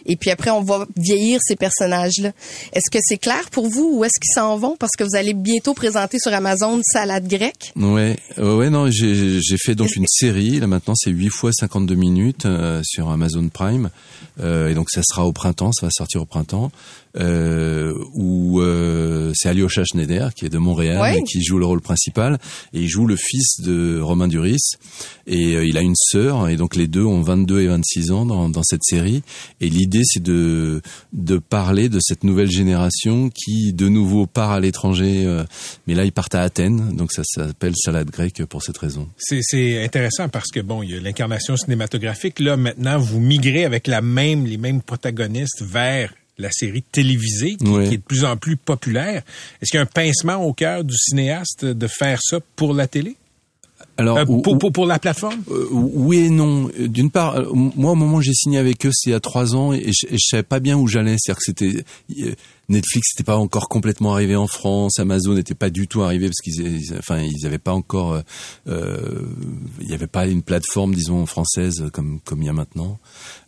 Et puis après, on va vieillir ces personnages-là. Est-ce que c'est clair pour vous ou est-ce qu'ils s'en vont? Parce que vous allez bientôt présenter sur Amazon Salade grecque. Ouais, ouais, non, j'ai j'ai fait donc une série. Là maintenant, c'est 8 fois 52 minutes euh, sur Amazon Prime, Euh, et donc ça sera au printemps, ça va sortir au printemps. Euh, où euh, c'est Alyosha Schneider qui est de Montréal Ouais. et qui joue le rôle principal et il joue le fils de Romain Duris et euh, il a une sœur et donc les deux ont 22 et 26 ans dans, dans cette série et l'idée c'est de de parler de cette nouvelle génération qui de nouveau part à l'étranger euh, mais là ils partent à Athènes donc ça s'appelle salade grecque pour cette raison. C'est, c'est intéressant parce que bon, il y a l'incarnation cinématographique. Là, maintenant, vous migrez avec la même, les mêmes protagonistes vers la série télévisée qui, est de plus en plus populaire. Est-ce qu'il y a un pincement au cœur du cinéaste de faire ça pour la télé? Alors Euh, ou- pour, ou- pour, pour la plateforme? Euh, oui et non. Euh, D'une part, moi au moment où j'ai signé avec eux, c'est il y a trois ans et je, et je savais pas bien où j'allais. C'est-à-dire que c'était Netflix n'était pas encore complètement arrivé en France, Amazon n'était pas du tout arrivé parce qu'ils, ils- enfin, ils avaient pas encore, euh, il y avait pas une plateforme, disons française comme comme il y a maintenant.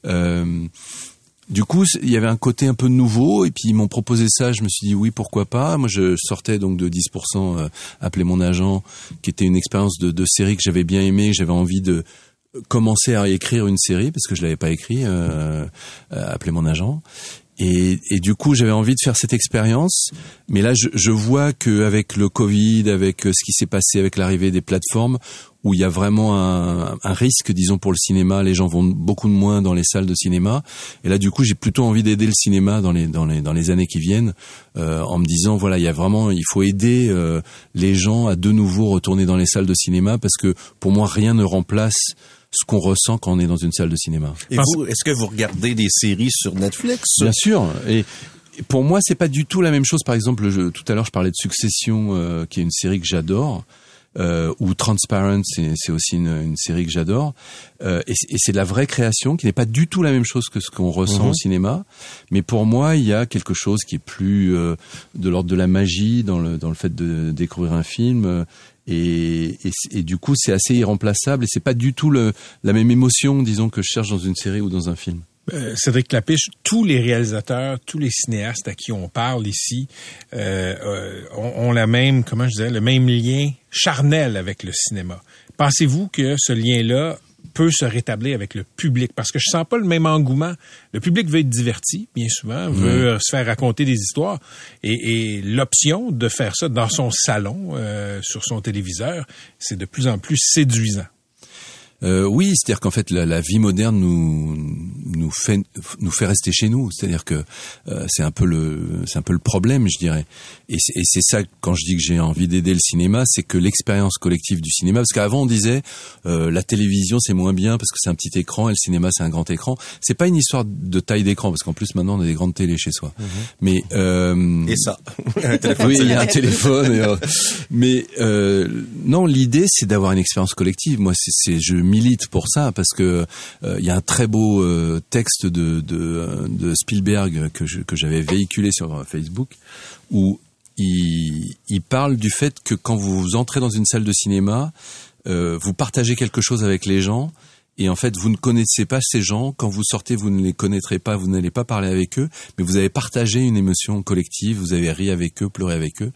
Euh, du coup, il y avait un côté un peu nouveau, et puis ils m'ont proposé ça. Je me suis dit oui, pourquoi pas. Moi, je sortais donc de 10%, euh, mon agent, qui était une expérience de, de série que j'avais bien aimé. J'avais envie de commencer à écrire une série parce que je l'avais pas écrit. Euh, euh, mon agent. Et, et du coup, j'avais envie de faire cette expérience. Mais là, je, je vois que avec le Covid, avec euh, ce qui s'est passé avec l'arrivée des plateformes, où il y a vraiment un, un risque, disons, pour le cinéma, les gens vont beaucoup de moins dans les salles de cinéma. Et là, du coup, j'ai plutôt envie d'aider le cinéma dans les dans les dans les années qui viennent, euh, en me disant voilà, il y a vraiment, il faut aider euh, les gens à de nouveau retourner dans les salles de cinéma parce que pour moi, rien ne remplace ce qu'on ressent quand on est dans une salle de cinéma. Et vous, est-ce que vous regardez des séries sur Netflix? Bien sûr. Et et pour moi, c'est pas du tout la même chose. Par exemple, je, tout à l'heure, je parlais de Succession, euh, qui est une série que j'adore. Euh, ou Transparent, c'est aussi une, une série que j'adore. Euh, et c'est- de la vraie création qui n'est pas du tout la même chose que ce qu'on ressent Mhm. au cinéma. Mais pour moi, il y a quelque chose qui est plus euh, de l'ordre de la magie dans le dans le fait de découvrir un film. euh, Et, et, et du coup, c'est assez irremplaçable. Et c'est pas du tout le, la même émotion, disons, que je cherche dans une série ou dans un film. Euh, Cédric Lapiche, tous les réalisateurs, tous les cinéastes à qui on parle ici euh, euh, ont, ont la même, comment je disais, le même lien charnel avec le cinéma. Pensez-vous que ce lien-là peut se rétablir avec le public? Parce que je sens pas le même engouement. Le public veut être diverti, bien souvent, veut euh, se faire raconter des histoires. Et, et l'option de faire ça dans son salon, euh, sur son téléviseur, c'est de plus en plus séduisant. Euh, oui, c'est-à-dire qu'en fait la, la, vie moderne nous nous fait nous fait rester chez nous. C'est-à-dire que euh, c'est un peu le c'est un peu le problème, je dirais. Et c'est ça quand je dis que j'ai envie d'aider le cinéma, c'est que l'expérience collective du cinéma. Parce qu'avant on disait euh, la télévision c'est moins bien parce que c'est un petit écran et le cinéma c'est un grand écran. C'est pas une histoire de taille d'écran parce qu'en plus maintenant on a des grandes télés chez soi. Mhm. Mais euh, et ça. oui, il y a un téléphone. Et, euh, mais euh, non, l'idée c'est d'avoir une expérience collective. Moi, c'est je milite pour ça parce que euh, il y a un très beau euh, texte de, de, de Spielberg que je, que j'avais véhiculé sur Facebook où il, il parle du fait que quand vous entrez dans une salle de cinéma, euh, vous partagez quelque chose avec les gens et en fait vous ne connaissez pas ces gens. Quand vous sortez, vous ne les connaîtrez pas, vous n'allez pas parler avec eux, mais vous avez partagé une émotion collective, vous avez ri avec eux, pleuré avec eux.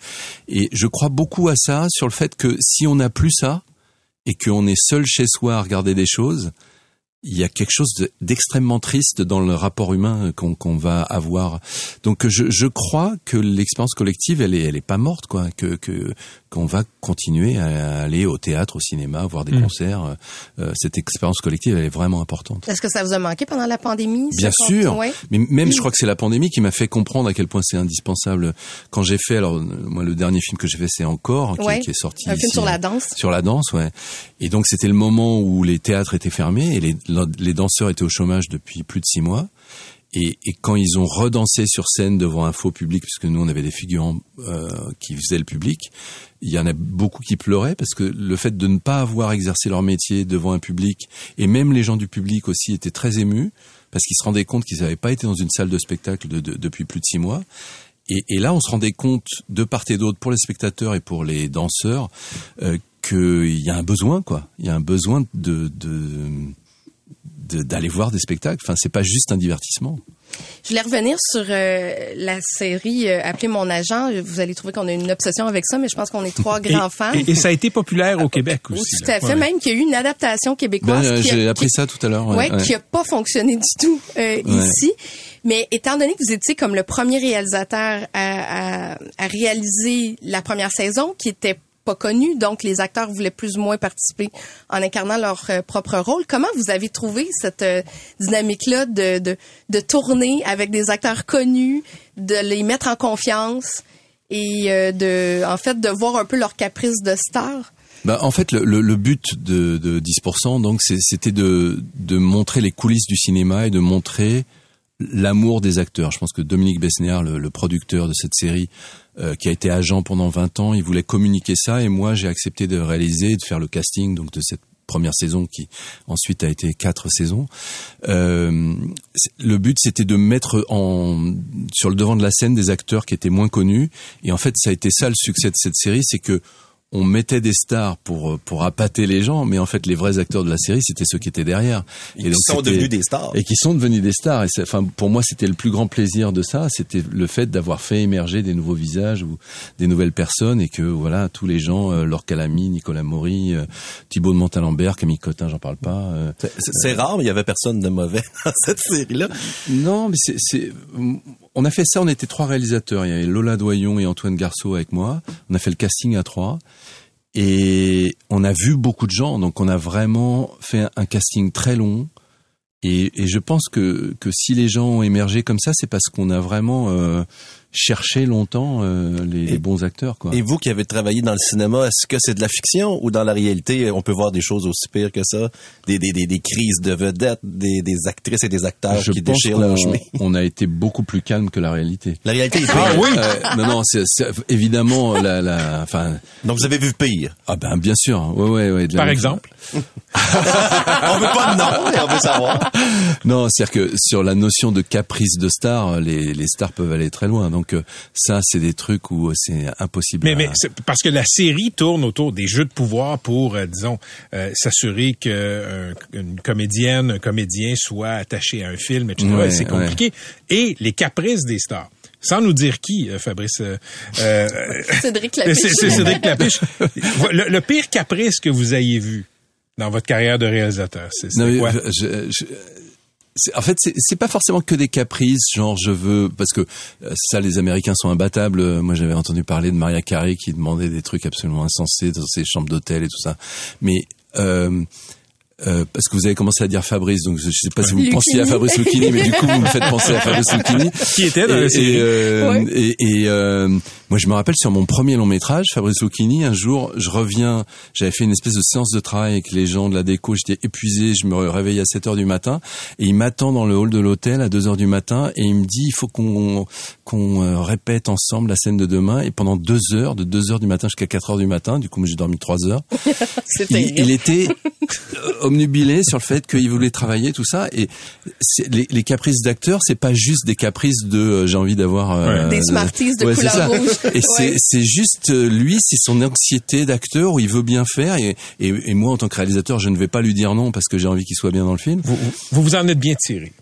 Et je crois beaucoup à ça sur le fait que si on n'a plus ça et qu'on est seul chez soi à regarder des choses, il y a quelque chose d'extrêmement triste dans le rapport humain qu'on va avoir. Donc je, crois que l'expérience collective, elle est, pas morte, quoi. Qu'on va continuer à aller au théâtre, au cinéma, voir des Mm. concerts. Euh, cette expérience collective, elle est vraiment importante. Est-ce que ça vous a manqué pendant la pandémie? Bien sûr, Ouais. mais même je crois que c'est la pandémie qui m'a fait comprendre à quel point c'est indispensable. Quand j'ai fait, alors euh, moi le dernier film que j'ai fait c'est encore qui, Ouais. qui est sorti Un film sur la euh, danse. sur la danse, ouais. Et donc c'était le moment où les théâtres étaient fermés et les, les danseurs étaient au chômage depuis plus de six mois. Et, et quand ils ont redansé sur scène devant un faux public, puisque nous on avait des figurants euh, qui faisaient le public, il y en a beaucoup qui pleuraient parce que le fait de ne pas avoir exercé leur métier devant un public, et même les gens du public aussi étaient très émus parce qu'ils se rendaient compte qu'ils n'avaient pas été dans une salle de spectacle de- de- depuis plus de six mois. Et, et là, on se rendait compte de part et d'autre pour les spectateurs et pour les danseurs euh, qu'il y a un besoin, quoi. Il y a un besoin de de- de- d'aller voir des spectacles. Enfin, c'est pas juste un divertissement. Je voulais revenir sur euh, la série euh, Appelez mon agent. Vous allez trouver qu'on a une obsession avec ça, mais je pense qu'on est trois grands fans. Et, et ça a été populaire au Québec Oui, aussi. tout à là. fait. Ouais. Même qu'il y a eu une adaptation Ben, québécoise euh, a- j'ai appris qui- ça tout à l'heure. ouais, qui a pas fonctionné du tout euh, Ouais. ici. Mais étant donné que vous étiez comme le premier réalisateur à, à, à réaliser la première saison, qui était pas connu, donc les acteurs voulaient plus ou moins participer en incarnant leur euh, propre rôle. Comment vous avez trouvé cette euh, dynamique-là de, de, de tourner avec des acteurs connus, de les mettre en confiance et euh, de, en fait, de voir un peu leur caprice de star? Bah, en fait, le, le, but de, de 10%, donc, c'était de, de montrer les coulisses du cinéma et de montrer l'amour des acteurs. Je pense que Dominique Besnéard, le, le producteur de cette série, euh, qui a été agent pendant 20 ans, il voulait communiquer ça et moi, j'ai accepté de réaliser, de faire le casting donc de cette première saison qui ensuite a été quatre saisons. Euh, le but c'était de mettre en sur le devant de la scène des acteurs qui étaient moins connus et en fait ça a été ça le succès de cette série, c'est que on mettait des stars pour pour appâter les gens, mais en fait les vrais acteurs de la série c'était ceux qui étaient derrière Et qui sont devenus des stars. et qui sont devenus des stars. Et c'est- enfin pour moi c'était le plus grand plaisir de ça, c'était le fait d'avoir fait émerger des nouveaux visages ou des nouvelles personnes et que voilà tous les gens, euh, Laure Calamy, Nicolas Maury, euh, Thibaut de Montalembert, Camille Cotin, j'en parle pas. euh, C'est- rare, mais il y avait personne de mauvais dans cette série-là. non, mais c'est, on a fait ça, on était trois réalisateurs. Il y avait Lola Doyon et Antoine Garceau avec moi. On a fait le casting à trois. Et on a vu beaucoup de gens, donc on a vraiment fait un casting très long. Et, je pense que, que si les gens ont émergé comme ça, c'est parce qu'on a vraiment euh, cherché longtemps euh, les, les bons acteurs. Quoi. Et vous qui avez travaillé dans le cinéma, est-ce que c'est de la fiction ou dans la réalité, on peut voir des choses aussi pires que ça? Des, des, des, des crises de vedettes, des, des actrices et des acteurs je qui pense déchirent leur chemin. on a été beaucoup plus calme que la réalité. La réalité est pire. Ah oui. non non, c'est, c'est- évidemment la, la, enfin. Donc vous avez vu pire. Ah ben bien sûr, ouais ouais ouais. de la Par même- exemple? On veut pas de nom, mais on veut savoir. Non, c'est-à-dire que sur la notion de caprice de star, les, les stars peuvent aller très loin. Donc euh, ça, c'est des trucs où euh, c'est impossible. Mais, à- mais parce que la série tourne autour des jeux de pouvoir pour, euh, disons, euh, s'assurer que euh, une comédienne, un comédien soit attaché à un film, etc. Ouais, c'est compliqué. Et les caprices des stars. Sans nous dire qui, Fabrice. euh, Cédric Lapiche. c'est c'est Cédric Lapiche. le, le pire caprice que vous ayez vu dans votre carrière de réalisateur, c'est en fait, c'est- c'est pas forcément que des caprices, genre je veux, parce que euh, ça, les Américains sont imbattables. Euh, Moi, j'avais entendu parler de Maria Carey qui demandait des trucs absolument insensés dans ses chambres d'hôtel et tout ça. Mais euh, Euh, parce que vous avez commencé à dire Fabrice, donc je sais pas si vous Lucchini. pensiez à Fabrice Lucchini, mais du coup vous me faites penser à Fabrice Lucchini. Qui était dans et. Et, euh, Ouais. et, et, euh, moi je me rappelle sur mon premier long métrage, Fabrice Lucchini, un jour je reviens, j'avais fait une espèce de séance de travail avec les gens de la déco, j'étais épuisé, je me réveille à 7 heures du matin, et il m'attend dans le hall de l'hôtel à 2 heures du matin, et il me dit il faut qu'on qu'on euh, répète ensemble la scène de demain, et pendant deux heures, de 2 heures du matin jusqu'à 4 heures du matin, du coup moi, j'ai dormi 3 heures, C'était il, il était euh, omnubilé sur le fait qu'il voulait travailler tout ça et c'est- les, les caprices d'acteurs c'est pas juste des caprices de euh, j'ai envie d'avoir euh, Des Smarties de couleur ça. rouge. et c'est Ouais. c'est juste euh, lui c'est son anxiété d'acteur où il veut bien faire et, et, et moi en tant que réalisateur je ne vais pas lui dire non parce que j'ai envie qu'il soit bien dans le film Vous, vous vous en êtes bien tiré.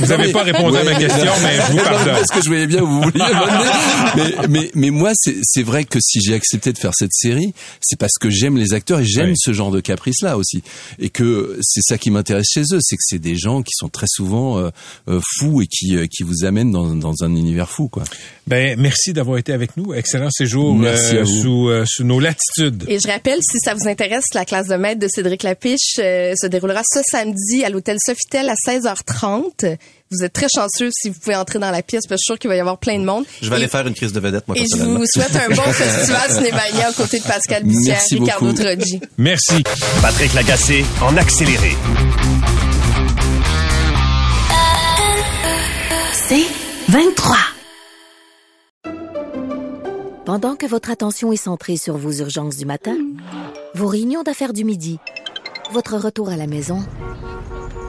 Vous n'avez pas répondu à ma Ouais. question, mais je vous Non, pardonne. Parce que je voyais bien où vous vouliez mais, mais, mais moi, c'est c'est vrai que si j'ai accepté de faire cette série, c'est parce que j'aime les acteurs et j'aime Ouais. ce genre de caprice-là aussi. Et que c'est ça qui m'intéresse chez eux, c'est que c'est des gens qui sont très souvent euh, euh, fous et qui, euh, qui vous amènent dans, dans un univers fou, quoi. Ben, merci d'avoir été avec nous. Excellent séjour Merci euh, sous, euh, sous nos latitudes. Et je rappelle, si ça vous intéresse, la classe de maître de Cédric Lapiche euh, se déroulera ce samedi à l'hôtel Sofitel à 16h30. Vous êtes très chanceux si vous pouvez entrer dans la pièce, parce que je suis sûr qu'il va y avoir plein de monde. Je vais aller faire une crise de vedette, moi, Et je vous souhaite un bon festival Cinémania aux côtés de Pascal Bussière, Merci Ricardo beaucoup. Troggi. Merci. Patrick Lagacé en accéléré. C'est 23. Pendant que votre attention est centrée sur vos urgences du matin, vos réunions d'affaires du midi, votre retour à la maison